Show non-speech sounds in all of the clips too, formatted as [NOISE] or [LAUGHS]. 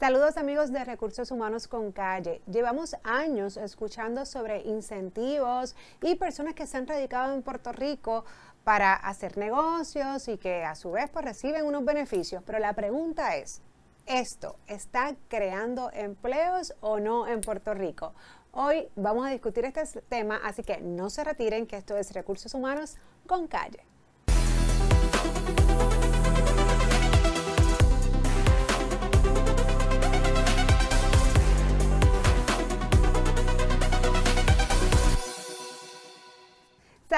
Saludos amigos de Recursos Humanos con Calle. Llevamos años escuchando sobre incentivos y personas que se han radicado en Puerto Rico para hacer negocios y que a su vez pues, reciben unos beneficios. Pero la pregunta es, ¿esto está creando empleos o no en Puerto Rico? Hoy vamos a discutir este tema, así que no se retiren que esto es Recursos Humanos con Calle.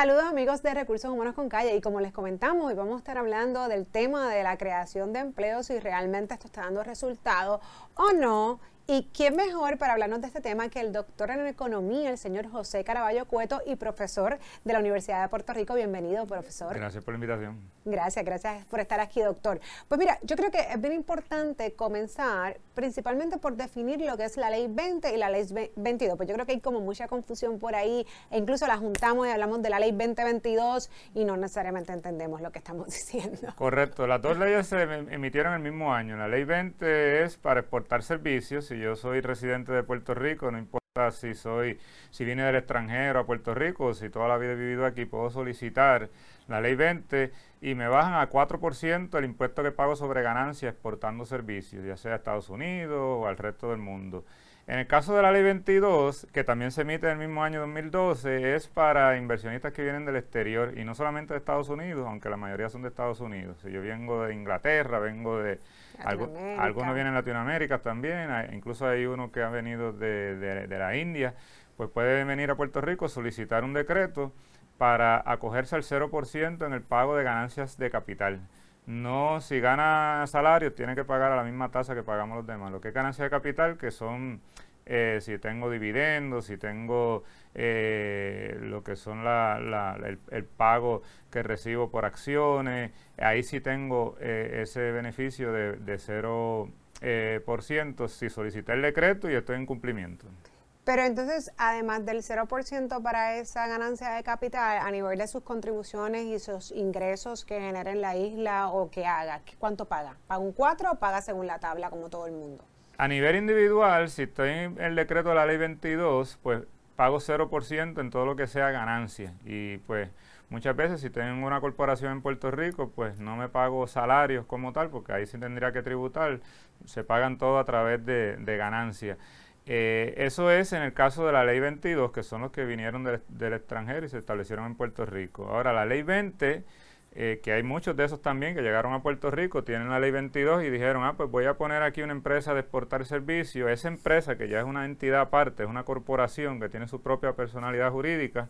Saludos amigos de Recursos Humanos con Calle. Y como les comentamos, hoy vamos a estar hablando del tema de la creación de empleos, si realmente esto está dando resultado o no y quién mejor para hablarnos de este tema que el doctor en economía, el señor José Caraballo Cueto y profesor de la Universidad de Puerto Rico. Bienvenido, profesor. Gracias por la invitación. Gracias, gracias por estar aquí, doctor. Pues mira, yo creo que es bien importante comenzar principalmente por definir lo que es la ley 20 y la ley 22. Pues yo creo que hay como mucha confusión por ahí e incluso la juntamos y hablamos de la ley 2022 y no necesariamente entendemos lo que estamos [LAUGHS] diciendo. Correcto, las dos leyes se emitieron el mismo año. La ley 20 es para exportar servicios si yo soy residente de Puerto Rico, no importa si soy, si vine del extranjero a Puerto Rico, si toda la vida he vivido aquí, puedo solicitar la ley 20 y me bajan a 4% el impuesto que pago sobre ganancias exportando servicios, ya sea a Estados Unidos o al resto del mundo. En el caso de la ley 22, que también se emite en el mismo año 2012, es para inversionistas que vienen del exterior y no solamente de Estados Unidos, aunque la mayoría son de Estados Unidos. Si yo vengo de Inglaterra, vengo de... algunos vienen de Latinoamérica también, incluso hay uno que ha venido de, de la India, pues puede venir a Puerto Rico, solicitar un decreto para acogerse al 0% en el pago de ganancias de capital. No, si gana salario, tiene que pagar a la misma tasa que pagamos los demás. Lo que es ganancia de capital, que son eh, si tengo dividendos, si tengo eh, lo que son la, el, pago que recibo por acciones, ahí sí tengo eh, ese beneficio de, de 0% si solicité el decreto y estoy en cumplimiento. Pero entonces, además del 0% para esa ganancia de capital, a nivel de sus contribuciones y sus ingresos que genera en la isla o que haga, ¿cuánto paga? ¿Paga un 4 o paga según la tabla como todo el mundo? A nivel individual, si estoy en el decreto de la ley 22, pues pago 0% en todo lo que sea ganancia. Y pues muchas veces si tengo una corporación en Puerto Rico, pues no me pago salarios como tal, porque ahí sí tendría que tributar. Se pagan todo a través de, ganancia. Eh, eso es en el caso de la ley 22, que son los que vinieron del, extranjero y se establecieron en Puerto Rico. Ahora, la ley 20, eh, que hay muchos de esos también que llegaron a Puerto Rico, tienen la ley 22 y dijeron, ah, pues voy a poner aquí una empresa de exportar servicios. Esa empresa, que ya es una entidad aparte, es una corporación que tiene su propia personalidad jurídica,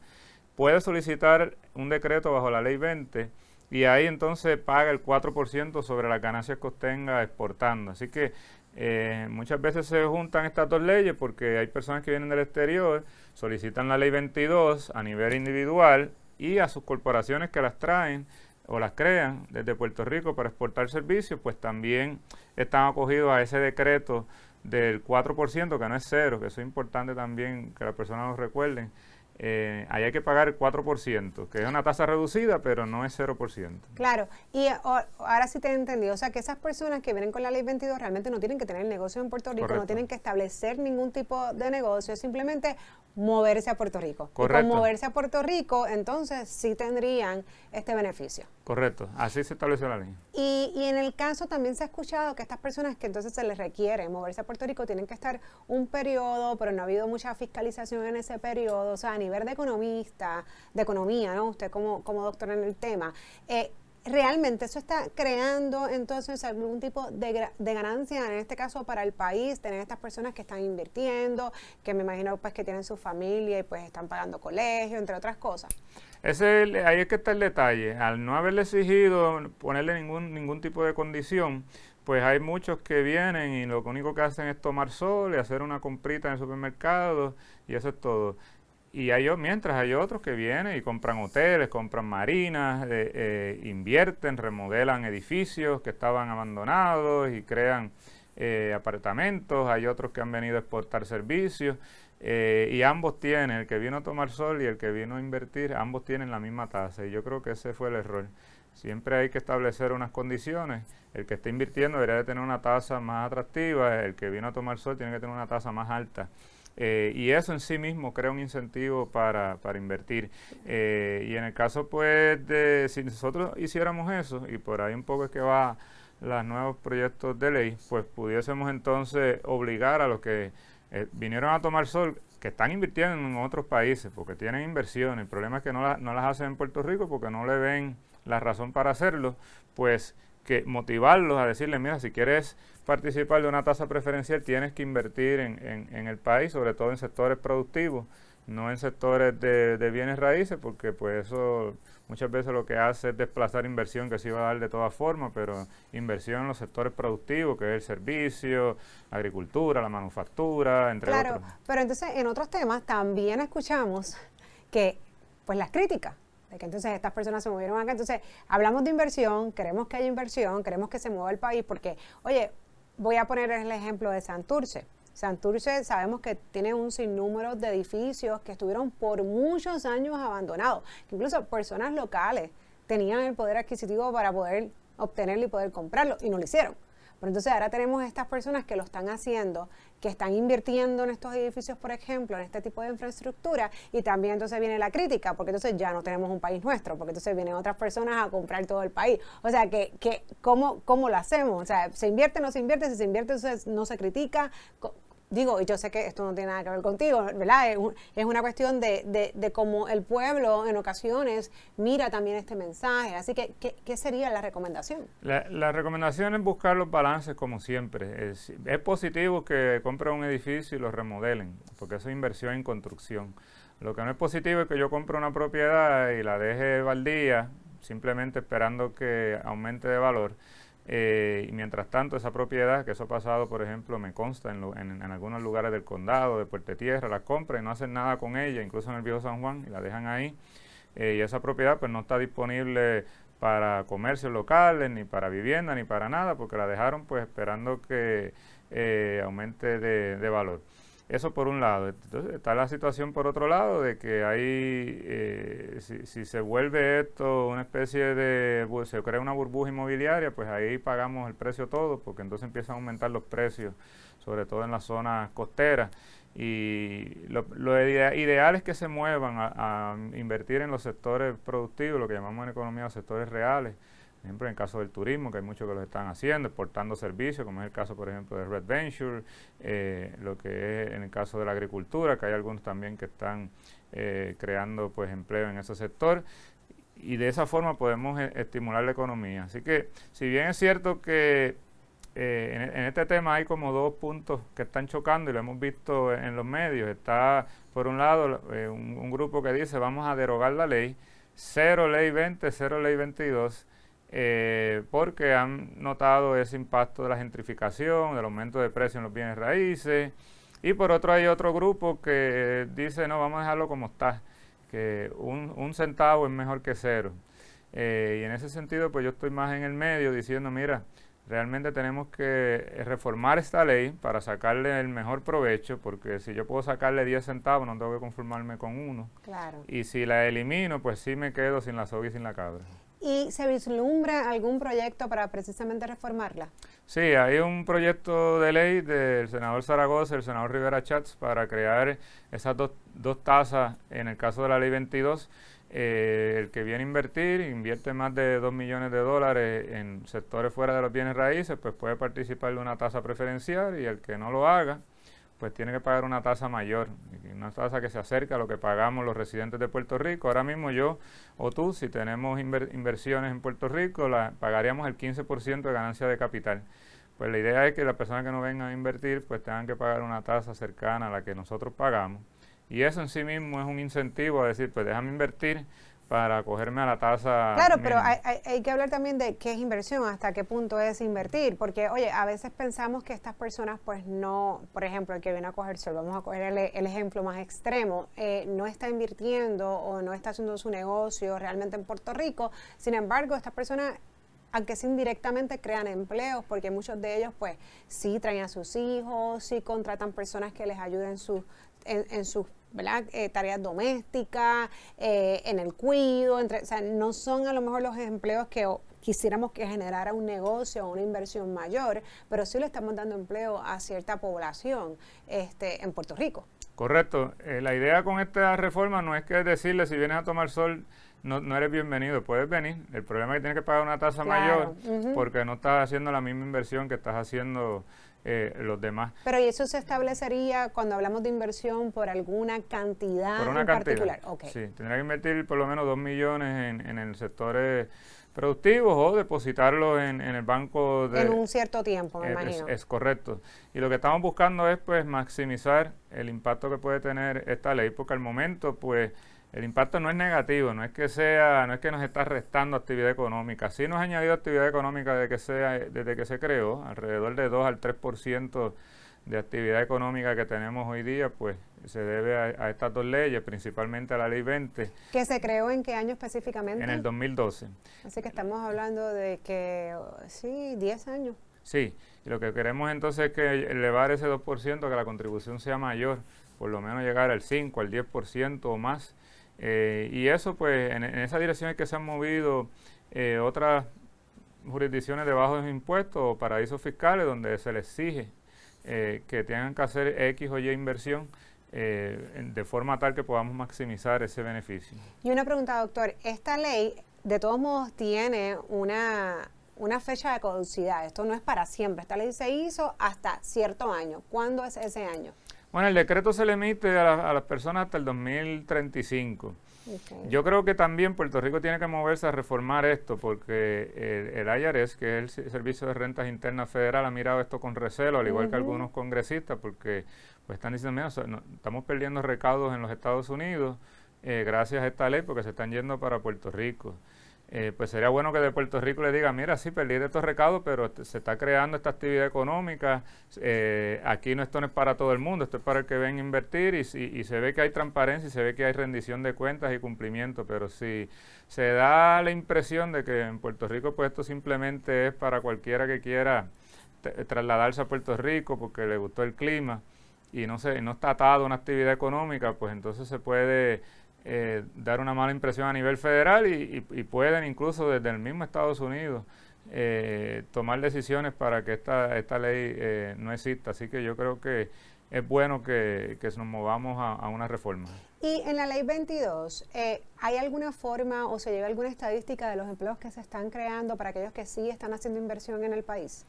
puede solicitar un decreto bajo la ley 20 y ahí entonces paga el 4% sobre las ganancias que obtenga exportando. Así que eh, muchas veces se juntan estas dos leyes porque hay personas que vienen del exterior, solicitan la ley 22 a nivel individual y a sus corporaciones que las traen o las crean desde Puerto Rico para exportar servicios, pues también están acogidos a ese decreto del 4%, que no es cero, que eso es importante también que las personas lo recuerden, eh, ahí hay que pagar el 4%, que es una tasa reducida, pero no es 0%. Claro, y ahora sí te he entendido, o sea que esas personas que vienen con la ley 22 realmente no tienen que tener negocio en Puerto Rico, no tienen que establecer ningún tipo de negocio, es simplemente moverse a Puerto Rico. Correcto. Y con moverse a Puerto Rico, entonces sí tendrían este beneficio. Correcto, así se estableció la ley. Y, y en el caso también se ha escuchado que estas personas que entonces se les requiere moverse a Puerto Rico tienen que estar un periodo, pero no ha habido mucha fiscalización en ese periodo, o sea, a nivel de economista, de economía, ¿no? Usted como, como doctor en el tema, eh, realmente eso está creando entonces algún tipo de, de, ganancia, en este caso para el país, tener estas personas que están invirtiendo, que me imagino pues que tienen su familia y pues están pagando colegio, entre otras cosas. Ese, ahí es que está el detalle. Al no haberle exigido ponerle ningún, ningún tipo de condición, pues hay muchos que vienen y lo único que hacen es tomar sol y hacer una comprita en el supermercado y eso es todo. Y hay, mientras hay otros que vienen y compran hoteles, compran marinas, eh, eh, invierten, remodelan edificios que estaban abandonados y crean eh, apartamentos. Hay otros que han venido a exportar servicios. y ambos tienen, el que vino a tomar sol y el que vino a invertir, ambos tienen la misma tasa. Y yo creo que ese fue el error. siempre hay que establecer unas condiciones. El que está invirtiendo debería de tener una tasa más atractiva, el que viene a tomar sol tiene que tener una tasa más alta. Eh, y eso en sí mismo crea un incentivo para, invertir. Eh, y en el caso, pues, de si nosotros hiciéramos eso, y por ahí un poco es que va los nuevos proyectos de ley, pues pudiésemos entonces obligar a los que eh, vinieron a tomar sol, que están invirtiendo en otros países, porque tienen inversión. El problema es que no, no las hacen en Puerto Rico porque no le ven la razón para hacerlo, pues que motivarlos a decirle, mira, si quieres participar de una tasa preferencial, tienes que invertir en, en, el país, sobre todo en sectores productivos, no en sectores de, de, bienes raíces, porque pues eso muchas veces lo que hace es desplazar inversión que se iba a dar de todas formas, pero inversión en los sectores productivos, que es el servicio, la agricultura, la manufactura, entre otros. Claro, pero entonces en otros temas también escuchamos que pues las críticas entonces estas personas se movieron acá. Entonces, hablamos de inversión, queremos que haya inversión, queremos que se mueva el país, porque, oye, voy a poner el ejemplo de Santurce. Santurce sabemos que tiene un sinnúmero de edificios que estuvieron por muchos años abandonados, incluso personas locales tenían el poder adquisitivo para poder obtenerlo y poder comprarlo y no lo hicieron. Pero entonces ahora tenemos estas personas que lo están haciendo, que están invirtiendo en estos edificios, por ejemplo, en este tipo de infraestructura, y también entonces viene la crítica, porque entonces ya no tenemos un país nuestro, porque entonces vienen otras personas a comprar todo el país. O sea, que, que ¿cómo, ¿cómo lo hacemos? O sea, ¿se invierte o no se invierte? Si se invierte, entonces no se critica digo, y yo sé que esto no tiene nada que ver contigo, ¿verdad? Es, una cuestión de, de, cómo el pueblo en ocasiones mira también este mensaje. Así que, ¿qué, sería la recomendación? La, recomendación es buscar los balances como siempre. Es, es positivo que compren un edificio y lo remodelen, porque eso es inversión en construcción. Lo que no es positivo es que yo compre una propiedad y la deje baldía, simplemente esperando que aumente de valor eh, y mientras tanto, esa propiedad, que eso ha pasado, por ejemplo, me consta en, en, algunos lugares del condado, de Puerto Tierra, la compran y no hacen nada con ella, incluso en el viejo San Juan, y la dejan ahí. Eh, y esa propiedad pues no está disponible para comercios locales, ni para vivienda, ni para nada, porque la dejaron pues esperando que eh, aumente de valor. Eso por un lado. Entonces está la situación por otro lado de que hay, eh, si, se vuelve esto una especie de, se crea una burbuja inmobiliaria, pues ahí pagamos el precio todo, porque entonces empiezan a aumentar los precios, sobre todo en las zonas costeras. Y lo, ideal es que se muevan a, a invertir en los sectores productivos, lo que llamamos en economía los sectores reales por ejemplo, en el caso del turismo, que hay muchos que lo están haciendo, exportando servicios, como es el caso, por ejemplo, de Red Venture, eh, lo que es en el caso de la agricultura, que hay algunos también que están eh, creando pues empleo en ese sector. Y de esa forma podemos eh, estimular la economía. Así que, si bien es cierto que en, en, este tema hay como dos puntos que están chocando y lo hemos visto en los medios. Está, por un lado, un, un, grupo que dice vamos a derogar la ley, cero ley 20, cero ley 22, eh, porque han notado ese impacto de la gentrificación, del aumento de precios en los bienes raíces. Y por otro hay otro grupo que dice, no, vamos a dejarlo como está, que un, centavo es mejor que cero. Eh, y en ese sentido, pues yo estoy más en el medio diciendo, mira, realmente tenemos que reformar esta ley para sacarle el mejor provecho, porque si yo puedo sacarle 10 centavos, no tengo que conformarme con uno. Claro. Y si la elimino, pues sí me quedo sin la soga y sin la cabra. ¿Y se vislumbra algún proyecto para precisamente reformarla? Sí, hay un proyecto de ley del senador Zaragoza y el senador Rivera Chats para crear esas dos, tasas en el caso de la ley 22. Eh, el que viene a invertir, invierte más de 2 millones de dólares en sectores fuera de los bienes raíces, pues puede participar de una tasa preferencial y el que no lo haga, pues tiene que pagar una tasa mayor, una tasa que se acerca a lo que pagamos los residentes de Puerto Rico. Ahora mismo yo o tú, si tenemos inversiones en Puerto Rico, la, pagaríamos el 15% de ganancia de capital. Pues la idea es que las personas que no vengan a invertir, pues tengan que pagar una tasa cercana a la que nosotros pagamos. Y eso en sí mismo es un incentivo a decir, pues déjame invertir para acogerme a la tasa. Claro, pero hay, hay, que hablar también de qué es inversión, hasta qué punto es invertir, porque oye, a veces pensamos que estas personas pues no, por ejemplo, el que viene a coger sol, vamos a coger el, ejemplo más extremo, eh, no está invirtiendo o no está haciendo su negocio realmente en Puerto Rico, sin embargo, estas personas aunque sí indirectamente crean empleos, porque muchos de ellos pues sí traen a sus hijos, sí contratan personas que les ayuden sus en, sus eh, tareas domésticas, eh, en el cuido, entre, o sea, no son a lo mejor los empleos que quisiéramos que generara un negocio o una inversión mayor, pero sí le estamos dando empleo a cierta población este, en Puerto Rico. Correcto. Eh, la idea con esta reforma no es que decirle si vienes a tomar sol no, no eres bienvenido, puedes venir. El problema es que tienes que pagar una tasa mayor porque no estás haciendo la misma inversión que estás haciendo eh, los demás. Pero ¿y eso se establecería cuando hablamos de inversión por alguna cantidad por una en particular? Sí, tendría que invertir por lo menos dos millones en, en el sector eh, productivos o depositarlo en, en, el banco de, en un cierto tiempo me imagino es, correcto y lo que estamos buscando es pues maximizar el impacto que puede tener esta ley porque al momento pues el impacto no es negativo, no es que sea, no es que nos está restando actividad económica. Sí nos ha añadido actividad económica desde que, sea, desde que se creó, alrededor de 2 al 3% de actividad económica que tenemos hoy día, pues se debe a, estas dos leyes, principalmente a la ley 20. ¿Que se creó en qué año específicamente? En el 2012. Así que estamos hablando de que, sí, 10 años. Sí, y lo que queremos entonces es que elevar ese 2%, que la contribución sea mayor, por lo menos llegar al 5, al 10% o más eh, y eso, pues, en, esa dirección es que se han movido eh, otras jurisdicciones de bajos impuestos o paraísos fiscales donde se les exige eh, que tengan que hacer X o Y inversión de forma tal que podamos maximizar ese beneficio. Y una pregunta, doctor. Esta ley, de todos modos, tiene una, una fecha de caducidad. Esto no es para siempre. Esta ley se hizo hasta cierto año. ¿Cuándo es ese año? Bueno, el decreto se le emite a, las personas hasta el 2035. Yo creo que también Puerto Rico tiene que moverse a reformar esto porque el, IRS, que es el Servicio de Rentas Internas Federal, ha mirado esto con recelo, al igual que algunos congresistas, porque pues están diciendo, mira, estamos perdiendo recaudos en los Estados Unidos eh, gracias a esta ley porque se están yendo para Puerto Rico. Eh, pues sería bueno que de Puerto Rico le diga, mira, sí, perdí estos recados, pero se está creando esta actividad económica, eh, aquí no esto no es para todo el mundo, esto es para el que ven a invertir y, y, se ve que hay transparencia y se ve que hay rendición de cuentas y cumplimiento, pero si se da la impresión de que en Puerto Rico pues esto simplemente es para cualquiera que quiera trasladarse a Puerto Rico porque le gustó el clima y no, se, no está atado a una actividad económica, pues entonces se puede eh, dar una mala impresión a nivel federal y, pueden incluso desde el mismo Estados Unidos eh, tomar decisiones para que esta, esta ley eh, no exista. Así que yo creo que es bueno que, que nos movamos a, una reforma. Y en la ley 22, ¿hay alguna forma o se lleva alguna estadística de los empleos que se están creando para aquellos que sí están haciendo inversión en el país?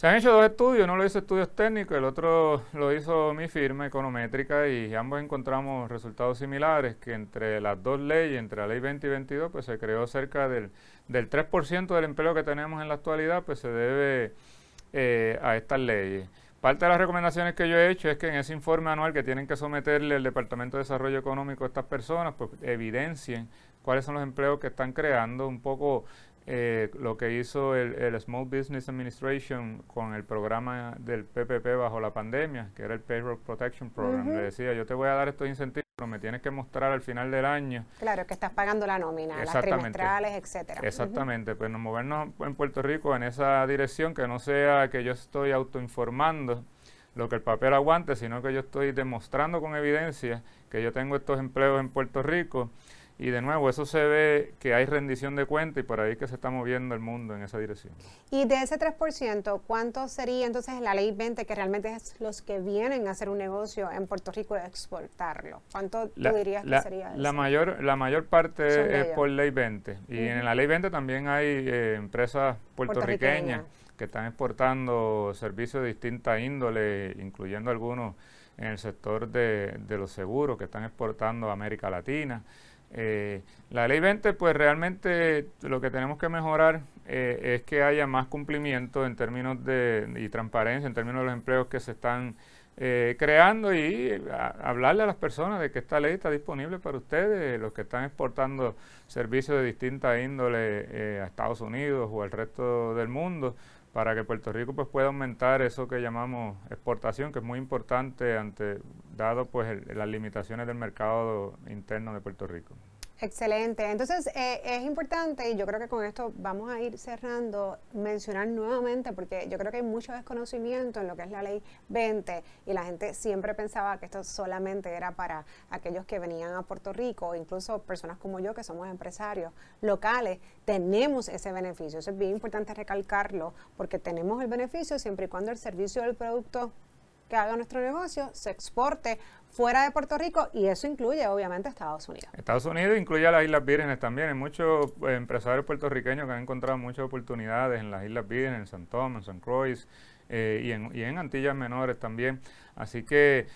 Se han hecho dos estudios, uno lo hizo estudios técnicos, el otro lo hizo mi firma econométrica y ambos encontramos resultados similares, que entre las dos leyes, entre la ley 20 y 22, pues se creó cerca del, del 3% del empleo que tenemos en la actualidad, pues se debe eh, a estas leyes. Parte de las recomendaciones que yo he hecho es que en ese informe anual que tienen que someterle el Departamento de Desarrollo Económico a estas personas, pues evidencien cuáles son los empleos que están creando, un poco eh, lo que hizo el, Small Business Administration con el programa del PPP bajo la pandemia, que era el Payroll Protection Program. Le decía, yo te voy a dar estos incentivos, pero me tienes que mostrar al final del año. Claro, que estás pagando la nómina, las trimestrales, etcétera. Exactamente, pues nos movernos en Puerto Rico en esa dirección, que no sea que yo estoy autoinformando lo que el papel aguante, sino que yo estoy demostrando con evidencia que yo tengo estos empleos en Puerto Rico y de nuevo, eso se ve que hay rendición de cuenta y por ahí que se está moviendo el mundo en esa dirección. Y de ese 3%, ¿cuánto sería entonces la ley 20 que realmente es los que vienen a hacer un negocio en Puerto Rico y exportarlo? ¿Cuánto tú dirías que sería La mayor, la mayor parte es por ley 20. Y en la ley 20 también hay eh, empresas puertorriqueñas que están exportando servicios de distinta índole, incluyendo algunos en el sector de, de los seguros que están exportando a América Latina. Eh, la ley 20, pues realmente lo que tenemos que mejorar eh, es que haya más cumplimiento en términos de y transparencia, en términos de los empleos que se están eh, creando y hablarle a las personas de que esta ley está disponible para ustedes, los que están exportando servicios de distinta índole a Estados Unidos o al resto del mundo, para que Puerto Rico pues pueda aumentar eso que llamamos exportación, que es muy importante ante dado pues las limitaciones del mercado interno de Puerto Rico. Excelente. Entonces, eh, es importante, y yo creo que con esto vamos a ir cerrando, mencionar nuevamente, porque yo creo que hay mucho desconocimiento en lo que es la ley 20, y la gente siempre pensaba que esto solamente era para aquellos que venían a Puerto Rico, incluso personas como yo, que somos empresarios locales, tenemos ese beneficio. Eso es bien importante recalcarlo, porque tenemos el beneficio siempre y cuando el servicio del producto que haga nuestro negocio se exporte fuera de Puerto Rico y eso incluye obviamente Estados Unidos. Estados Unidos incluye a las Islas Vírgenes también. Hay muchos eh, empresarios puertorriqueños que han encontrado muchas oportunidades en las Islas Vírgenes, en San Tomás, en San Croix eh, y, en, Antillas Menores también. Así que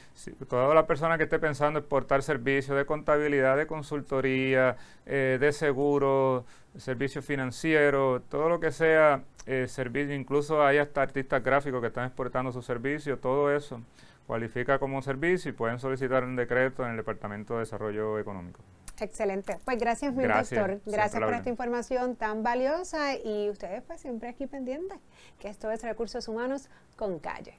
toda la persona que esté pensando exportar servicios de contabilidad, de consultoría, eh, de seguro, servicios financieros, todo lo que sea eh, servicio, incluso hay hasta artistas gráficos que están exportando sus servicios, todo eso cualifica como servicio y pueden solicitar un decreto en el Departamento de Desarrollo Económico. Excelente. Pues gracias, mi doctor. Gracias por esta información tan valiosa y ustedes pues siempre aquí pendientes, que esto es Recursos Humanos con Calle.